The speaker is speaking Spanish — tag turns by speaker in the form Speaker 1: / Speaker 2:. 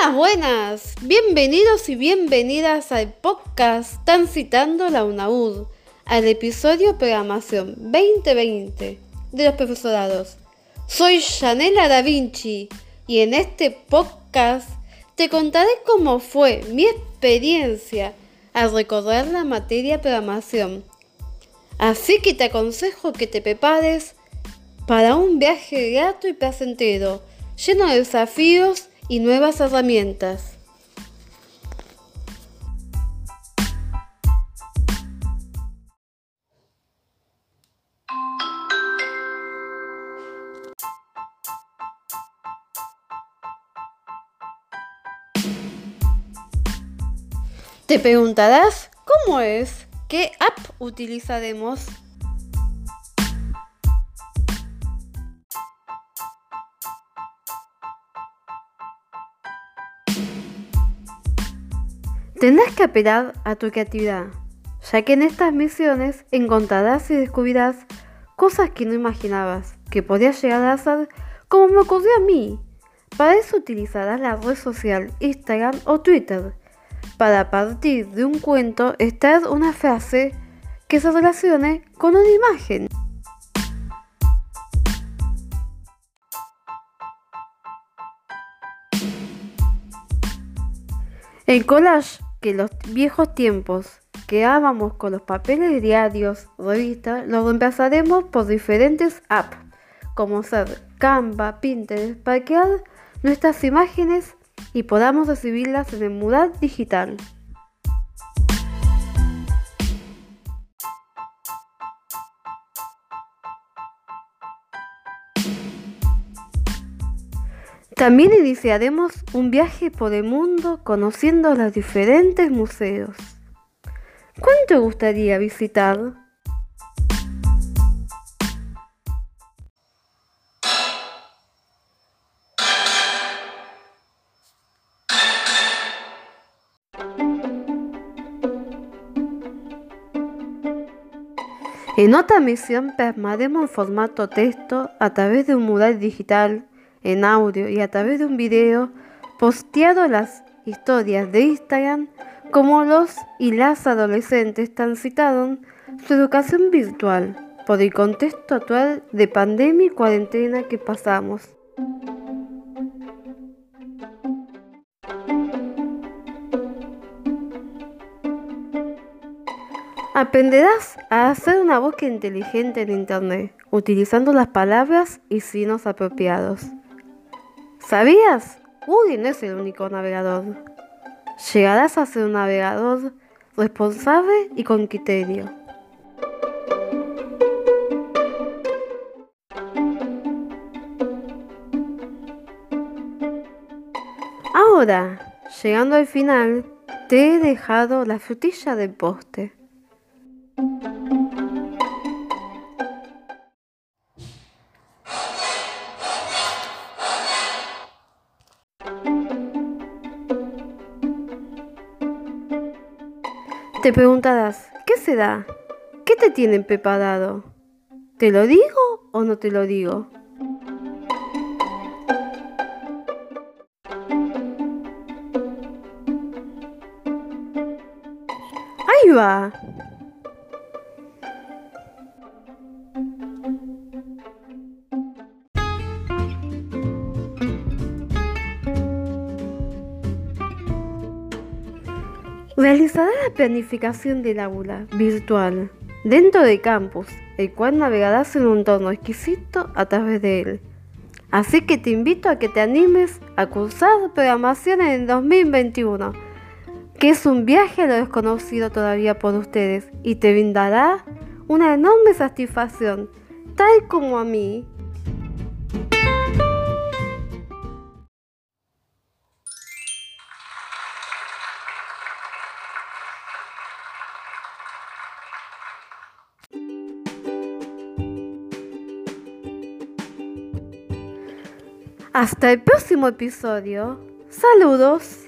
Speaker 1: Buenas, buenas. Bienvenidos y bienvenidas al podcast Transitando la UNAUD, al episodio Programación 2020 de los profesorados. Soy Janela Da Vinci y en este podcast te contaré cómo fue mi experiencia al recorrer la materia programación. Así que te aconsejo que te prepares para un viaje grato y placentero, lleno de desafíos y nuevas herramientas. Te preguntarás, ¿cómo es? ¿Qué app utilizaremos? Tendrás que apelar a tu creatividad, ya que en estas misiones encontrarás y descubrirás cosas que no imaginabas que podías llegar a hacer como me ocurrió a mí. Para eso utilizarás la red social Instagram o Twitter para partir de un cuento estar una frase que se relacione con una imagen. El collage que los viejos tiempos que ábamos con los papeles diarios, revistas, lo reemplazaremos por diferentes apps, como ser Canva, Pinterest, para crear nuestras imágenes y podamos recibirlas en el mural digital. También iniciaremos un viaje por el mundo conociendo los diferentes museos. ¿Cuánto te gustaría visitar? En otra misión plasmaremos en formato texto a través de un mural digital, en audio y a través de un video posteado las historias de Instagram como los y las adolescentes transitaron su educación virtual por el contexto actual de pandemia y cuarentena que pasamos. Aprenderás a hacer una búsqueda inteligente en Internet, utilizando las palabras y signos apropiados. ¿Sabías? Google no es el único navegador. Llegarás a ser un navegador responsable y con criterio. Ahora, llegando al final, te he dejado la frutilla del poste. Te preguntarás, ¿qué se da? ¿Qué te tienen preparado? ¿Te lo digo o no te lo digo? Ahí va. Realizará la planificación del aula virtual dentro del campus, el cual navegarás en un entorno exquisito a través de él. Así que te invito a que te animes a cursar programación en 2021, que es un viaje a lo desconocido todavía por ustedes y te brindará una enorme satisfacción, tal como a mí Hasta el próximo episodio. Saludos.